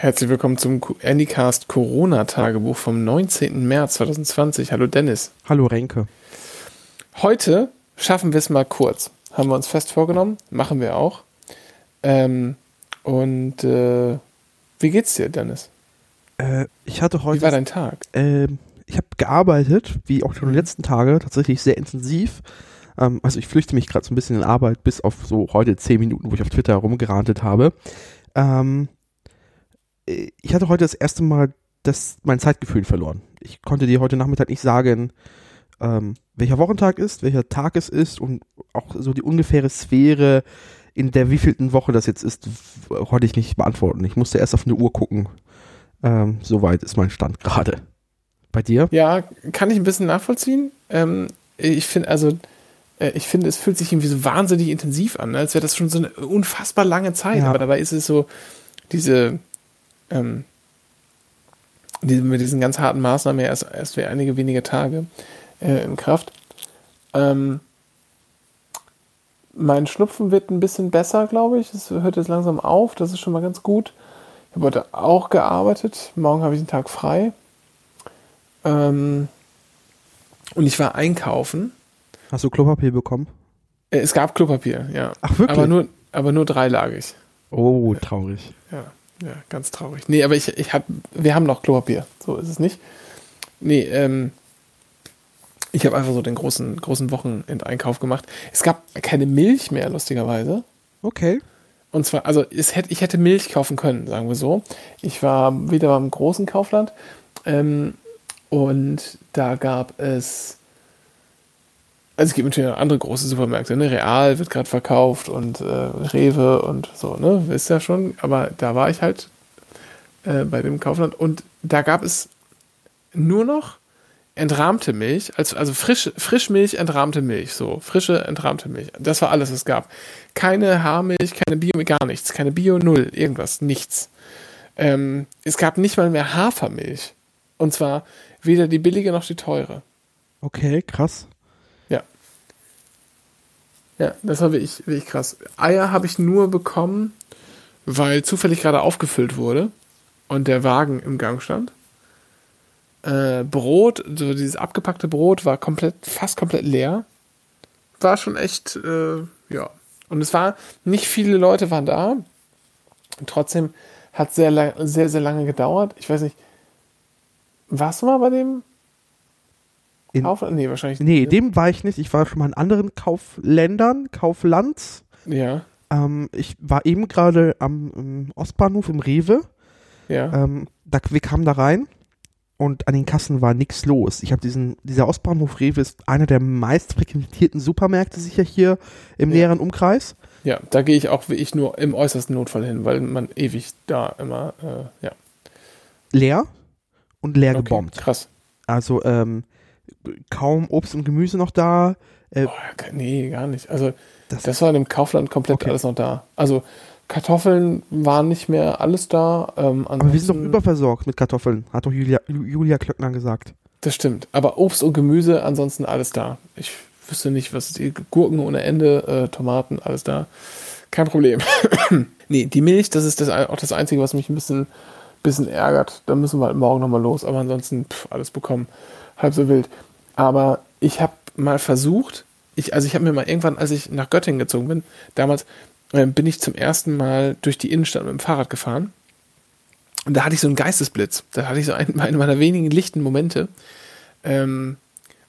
Herzlich willkommen zum Anycast Corona-Tagebuch vom 19. März 2020. Hallo Dennis. Hallo Renke. Heute schaffen wir es mal kurz. Haben wir uns fest vorgenommen, machen wir auch. Ähm, und äh, wie geht's dir, Dennis? Äh, ich hatte heute. Wie war dein Tag? Äh, ich habe gearbeitet, wie auch schon die letzten Tage, tatsächlich sehr intensiv. Ähm, also ich flüchte mich gerade so ein bisschen in Arbeit, bis auf so heute zehn Minuten, wo ich auf Twitter rumgerantet habe. Ähm, ich hatte heute das erste Mal das, mein Zeitgefühl verloren. Ich konnte dir heute Nachmittag nicht sagen, ähm, welcher Wochentag ist, welcher Tag es ist und auch so die ungefähre Sphäre, in der wievielten Woche das jetzt ist, konnte ich nicht beantworten. Ich musste erst auf eine Uhr gucken. Ähm, Soweit ist mein Stand gerade. Bei dir? Ja, kann ich ein bisschen nachvollziehen. Ähm, ich finde, also, äh, ich finde, es fühlt sich irgendwie so wahnsinnig intensiv an, als wäre das schon so eine unfassbar lange Zeit. Ja. Aber dabei ist es so, diese, ähm, die, mit diesen ganz harten Maßnahmen erst, erst für einige wenige Tage äh, in Kraft. Ähm, mein Schnupfen wird ein bisschen besser, glaube ich. Es hört jetzt langsam auf. Das ist schon mal ganz gut. Ich habe heute auch gearbeitet. Morgen habe ich einen Tag frei. Ähm, und ich war einkaufen. Hast du Klopapier bekommen? Äh, es gab Klopapier, ja. Ach, wirklich? Aber nur, aber nur dreilagig. Oh, traurig. Ja. Ja, ganz traurig. Nee, aber ich, ich hab, wir haben noch Klopapier. So ist es nicht. Nee, ähm, ich habe einfach so den großen, großen Wochenendeinkauf gemacht. Es gab keine Milch mehr, lustigerweise. Okay. Und zwar, also es hätte, ich hätte Milch kaufen können, sagen wir so. Ich war wieder beim großen Kaufland ähm, und da gab es also es gibt natürlich auch andere große Supermärkte, ne? Real wird gerade verkauft und äh, Rewe und so, ne? Wisst ihr schon. Aber da war ich halt äh, bei dem Kaufland und da gab es nur noch entrahmte Milch, also, also frisch, Frischmilch, entrahmte Milch, so frische, entrahmte Milch. Das war alles, was es gab. Keine Haarmilch, keine Bio, gar nichts, keine Bio, null, irgendwas, nichts. Ähm, es gab nicht mal mehr Hafermilch. Und zwar weder die billige noch die teure. Okay, krass. Ja, das war wirklich, wirklich krass. Eier habe ich nur bekommen, weil zufällig gerade aufgefüllt wurde und der Wagen im Gang stand. Äh, Brot, so dieses abgepackte Brot war komplett, fast komplett leer. War schon echt, äh, ja. Und es war, nicht viele Leute waren da. Trotzdem hat sehr, sehr, sehr lange gedauert. Ich weiß nicht, warst du mal bei dem in, Kauf, nee, wahrscheinlich nicht. Nee, dem war ich nicht. Ich war schon mal in anderen Kaufländern, Kauflands. Ja. Ähm, ich war eben gerade am Ostbahnhof im Rewe. Ja. Ähm, da, wir kamen da rein und an den Kassen war nichts los. Ich habe diesen, dieser Ostbahnhof Rewe ist einer der meist frequentierten Supermärkte sicher hier im ja. näheren Umkreis. Ja, da gehe ich auch wie ich nur im äußersten Notfall hin, weil man ewig da immer, äh, ja. Leer und leer okay, gebombt. Krass. Also, ähm, kaum Obst und Gemüse noch da. Äh, oh, nee, gar nicht. Also das, das war im Kaufland komplett okay. alles noch da. Also Kartoffeln waren nicht mehr alles da. Ähm, aber wir sind doch überversorgt mit Kartoffeln, hat doch Julia, Julia Klöckner gesagt. Das stimmt. Aber Obst und Gemüse, ansonsten alles da. Ich wüsste nicht, was die Gurken ohne Ende, äh, Tomaten, alles da. Kein Problem. nee, die Milch, das ist das, auch das Einzige, was mich ein bisschen, bisschen ärgert. Da müssen wir halt morgen nochmal los. Aber ansonsten pff, alles bekommen. Halb so wild. Aber ich habe mal versucht, ich, also ich habe mir mal irgendwann, als ich nach Göttingen gezogen bin, damals äh, bin ich zum ersten Mal durch die Innenstadt mit dem Fahrrad gefahren. Und da hatte ich so einen Geistesblitz. Da hatte ich so einen, einen meiner wenigen lichten Momente. Ähm,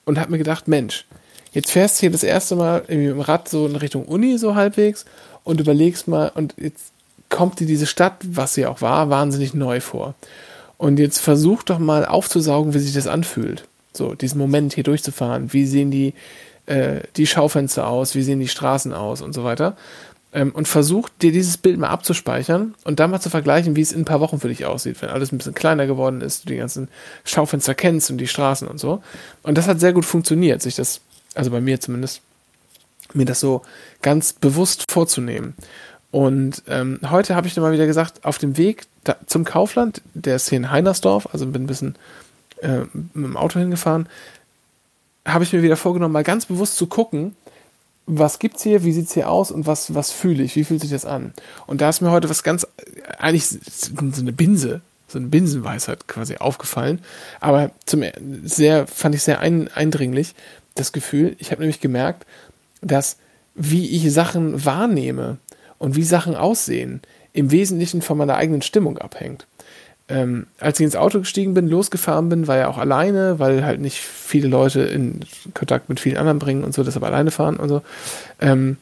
und habe mir gedacht, Mensch, jetzt fährst du hier das erste Mal mit dem Rad so in Richtung Uni so halbwegs und überlegst mal, und jetzt kommt dir diese Stadt, was sie auch war, wahnsinnig neu vor. Und jetzt versuch doch mal aufzusaugen, wie sich das anfühlt. So, diesen Moment hier durchzufahren. Wie sehen die, äh, die Schaufenster aus? Wie sehen die Straßen aus? Und so weiter. Ähm, und versuch dir dieses Bild mal abzuspeichern und dann mal zu vergleichen, wie es in ein paar Wochen für dich aussieht, wenn alles ein bisschen kleiner geworden ist, du die ganzen Schaufenster kennst und die Straßen und so. Und das hat sehr gut funktioniert, sich das, also bei mir zumindest, mir das so ganz bewusst vorzunehmen. Und ähm, heute habe ich dann mal wieder gesagt, auf dem Weg da, zum Kaufland, der ist hier in Heinersdorf, also bin ein bisschen äh, mit dem Auto hingefahren, habe ich mir wieder vorgenommen, mal ganz bewusst zu gucken, was gibt's hier, wie sieht's hier aus und was, was fühle ich, wie fühlt sich das an? Und da ist mir heute was ganz, eigentlich so eine Binse, so eine Binsenweisheit quasi aufgefallen, aber zum, sehr, fand ich sehr ein, eindringlich, das Gefühl, ich habe nämlich gemerkt, dass wie ich Sachen wahrnehme und wie Sachen aussehen, im Wesentlichen von meiner eigenen Stimmung abhängt ähm, als ich ins Auto gestiegen bin, losgefahren bin, war ja auch alleine, weil halt nicht viele Leute in Kontakt mit vielen anderen bringen und so, deshalb alleine fahren und so. Ähm,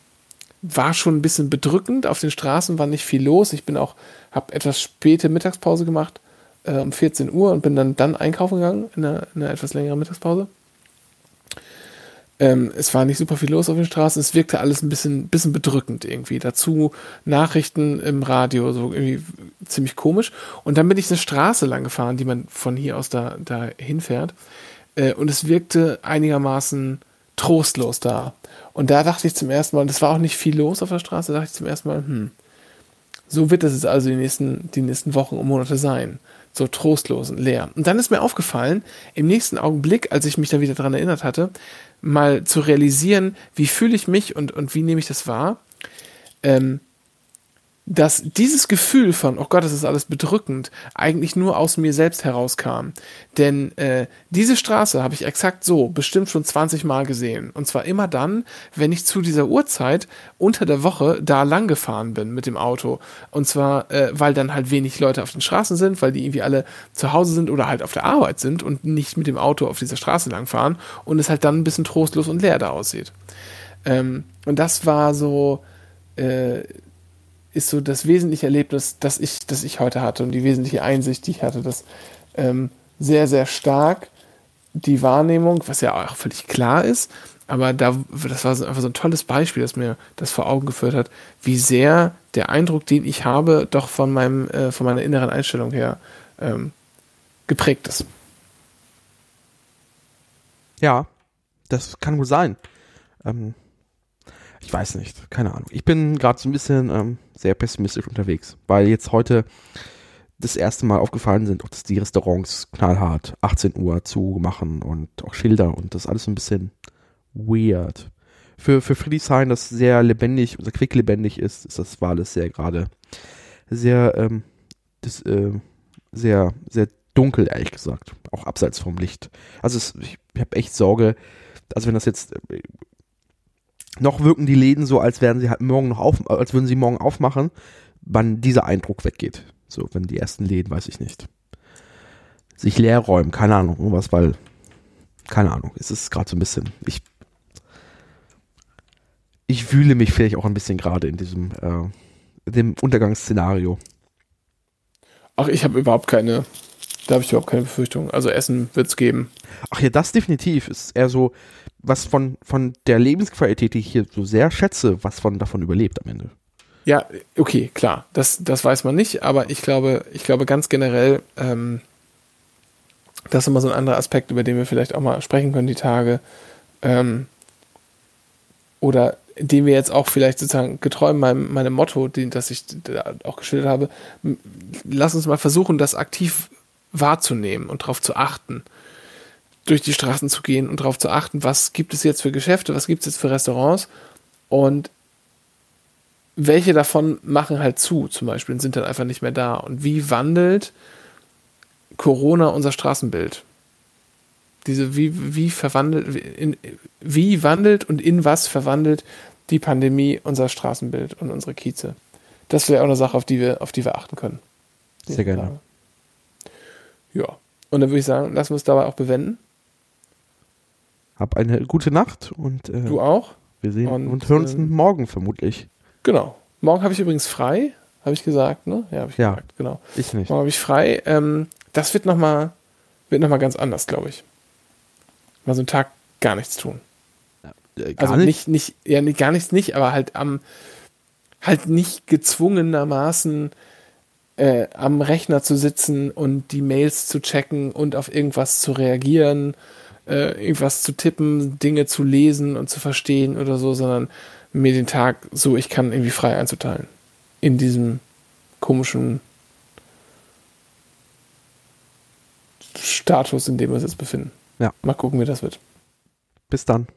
war schon ein bisschen bedrückend. Auf den Straßen war nicht viel los. Ich bin auch, habe etwas späte Mittagspause gemacht, äh, um 14 Uhr und bin dann, dann einkaufen gegangen in einer, in einer etwas längeren Mittagspause. Ähm, es war nicht super viel los auf den Straßen. Es wirkte alles ein bisschen, bisschen bedrückend irgendwie. Dazu Nachrichten im Radio, so irgendwie ziemlich komisch. Und dann bin ich eine Straße lang gefahren, die man von hier aus da, da hinfährt. Äh, und es wirkte einigermaßen trostlos da. Und da dachte ich zum ersten Mal, das war auch nicht viel los auf der Straße, da dachte ich zum ersten Mal, hm, so wird es jetzt also die nächsten, die nächsten Wochen und Monate sein so trostlos und leer. Und dann ist mir aufgefallen, im nächsten Augenblick, als ich mich da wieder dran erinnert hatte, mal zu realisieren, wie fühle ich mich und, und wie nehme ich das wahr, ähm, dass dieses Gefühl von, oh Gott, das ist alles bedrückend, eigentlich nur aus mir selbst herauskam. Denn äh, diese Straße habe ich exakt so bestimmt schon 20 Mal gesehen. Und zwar immer dann, wenn ich zu dieser Uhrzeit unter der Woche da lang gefahren bin mit dem Auto. Und zwar, äh, weil dann halt wenig Leute auf den Straßen sind, weil die irgendwie alle zu Hause sind oder halt auf der Arbeit sind und nicht mit dem Auto auf dieser Straße lang fahren und es halt dann ein bisschen trostlos und leer da aussieht. Ähm, und das war so. Äh, ist so das wesentliche Erlebnis, das ich, das ich heute hatte und die wesentliche Einsicht, die ich hatte, dass ähm, sehr, sehr stark die Wahrnehmung, was ja auch völlig klar ist, aber da, das war einfach so ein tolles Beispiel, das mir das vor Augen geführt hat, wie sehr der Eindruck, den ich habe, doch von meinem, äh, von meiner inneren Einstellung her ähm, geprägt ist. Ja, das kann wohl sein. Ähm, ich weiß nicht, keine Ahnung. Ich bin gerade so ein bisschen ähm, sehr pessimistisch unterwegs, weil jetzt heute das erste Mal aufgefallen sind, auch dass die Restaurants knallhart 18 Uhr zumachen und auch Schilder und das alles ein bisschen weird. Für, für Friedrichshain, das sehr lebendig, sehr quicklebendig ist, ist das war alles sehr gerade sehr, ähm, das, äh, sehr, sehr dunkel, ehrlich gesagt. Auch abseits vom Licht. Also es, ich, ich habe echt Sorge, also wenn das jetzt äh, noch wirken die Läden so, als wären sie halt morgen noch auf, als würden sie morgen aufmachen, wann dieser Eindruck weggeht. So, wenn die ersten Läden, weiß ich nicht. Sich leer räumen, keine Ahnung, irgendwas, weil, keine Ahnung, es ist gerade so ein bisschen, ich, ich fühle mich vielleicht auch ein bisschen gerade in diesem, äh, dem Untergangsszenario. Ach, ich habe überhaupt keine, da habe ich überhaupt keine Befürchtung. Also Essen wird es geben. Ach ja, das definitiv ist eher so, was von, von der Lebensqualität, die ich hier so sehr schätze, was von davon überlebt am Ende. Ja, okay, klar, das, das weiß man nicht, aber ich glaube, ich glaube ganz generell, ähm, das ist immer so ein anderer Aspekt, über den wir vielleicht auch mal sprechen können, die Tage. Ähm, oder den wir jetzt auch vielleicht sozusagen getreu meinem, meinem Motto, den, das ich auch geschildert habe, lass uns mal versuchen, das aktiv wahrzunehmen und darauf zu achten durch die Straßen zu gehen und darauf zu achten, was gibt es jetzt für Geschäfte, was gibt es jetzt für Restaurants und welche davon machen halt zu, zum Beispiel, und sind dann einfach nicht mehr da. Und wie wandelt Corona unser Straßenbild? Diese, wie, wie verwandelt, in, wie wandelt und in was verwandelt die Pandemie unser Straßenbild und unsere Kieze? Das wäre auch eine Sache, auf die wir, auf die wir achten können. Sehr gerne. Ja. Und dann würde ich sagen, lassen wir es dabei auch bewenden. Hab eine gute Nacht und äh, du auch. Wir sehen und, und hören uns äh, morgen vermutlich. Genau. Morgen habe ich übrigens frei, habe ich gesagt, ne? Ja, habe ich ja, gesagt, genau. Ich nicht. Morgen habe ich frei. Ähm, das wird nochmal wird noch mal ganz anders, glaube ich. Mal so einen Tag gar nichts tun. Äh, gar also nicht, nicht, ja, nicht, gar nichts nicht, aber halt am halt nicht gezwungenermaßen äh, am Rechner zu sitzen und die Mails zu checken und auf irgendwas zu reagieren äh, irgendwas zu tippen, Dinge zu lesen und zu verstehen oder so, sondern mir den Tag so, ich kann irgendwie frei einzuteilen. In diesem komischen Status, in dem wir uns jetzt befinden. Ja. Mal gucken, wie das wird. Bis dann.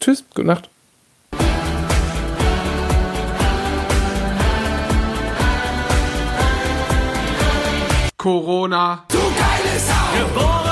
Tschüss, gute Nacht. Corona. Du geiles Haus. Geboren